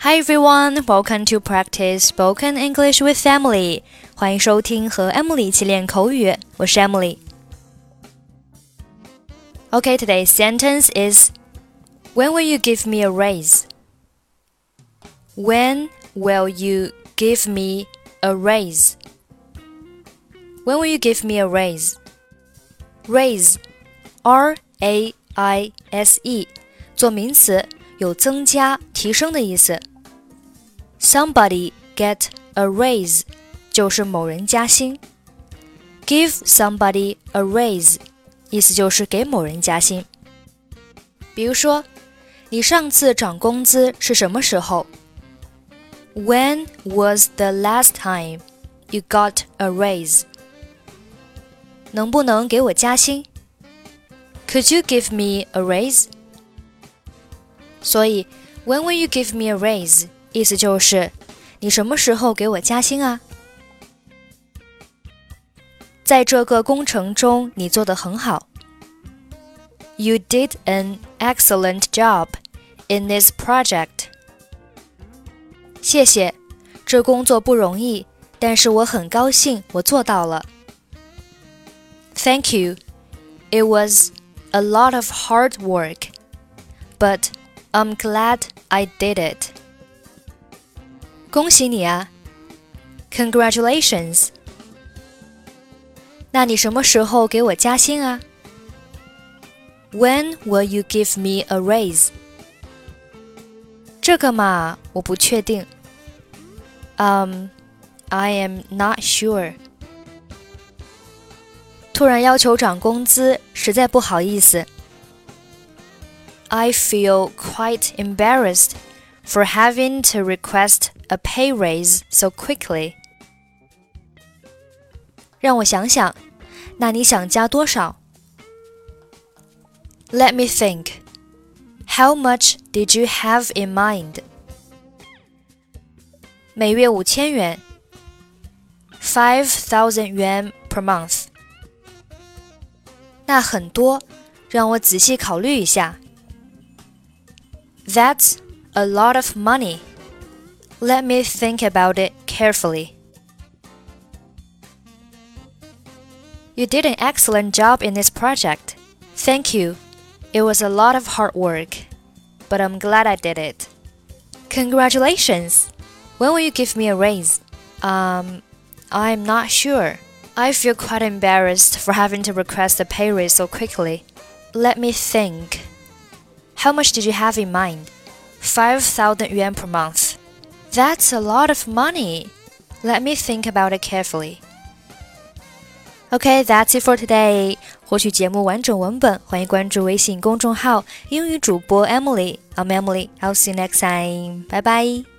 Hi everyone, welcome to practice spoken English with Emily. 欢迎收听和 Emily 一起练口语，我是 Emily。Okay, today's sentence is When will you give me a raise? When will you give me a raise? When will you give me a raise? Raise, R A I S E，做名词，有增加、提升的意思。 Somebody get a raise 就是某人加薪。Give somebody a raise 意思就是给某人加薪。比如说，你上次涨工资是什么时候？When was the last time you got a raise？能不能给我加薪？Could you give me a raise？所以，When will you give me a raise？ 意思就是，你什么时候给我加薪啊？在这个工程中，你做得很好。You did an excellent job in this project。谢谢，这工作不容易，但是我很高兴我做到了。Thank you. It was a lot of hard work, but I'm glad I did it. 恭喜你啊！Congratulations。那你什么时候给我加薪啊？When will you give me a raise？这个嘛，我不确定。Um, I am not sure。突然要求涨工资，实在不好意思。I feel quite embarrassed for having to request a pay raise so quickly. 让我想想，那你想加多少？Let me think. How much did you have in mind? 每月五千元，five thousand yuan per month. 那很多，让我仔细考虑一下。That's a lot of money. Let me think about it carefully. You did an excellent job in this project. Thank you. It was a lot of hard work, but I'm glad I did it. Congratulations. When will you give me a raise? Um, I'm not sure. I feel quite embarrassed for having to request a pay raise so quickly. Let me think. How much did you have in mind? 5,000 yuan per month. That's a lot of money. Let me think about it carefully. Okay, that's it for today. 获取节目完整文本，欢迎关注微信公众号“英语主播 Emily”。I'm Emily. I'll see you next time. Bye bye.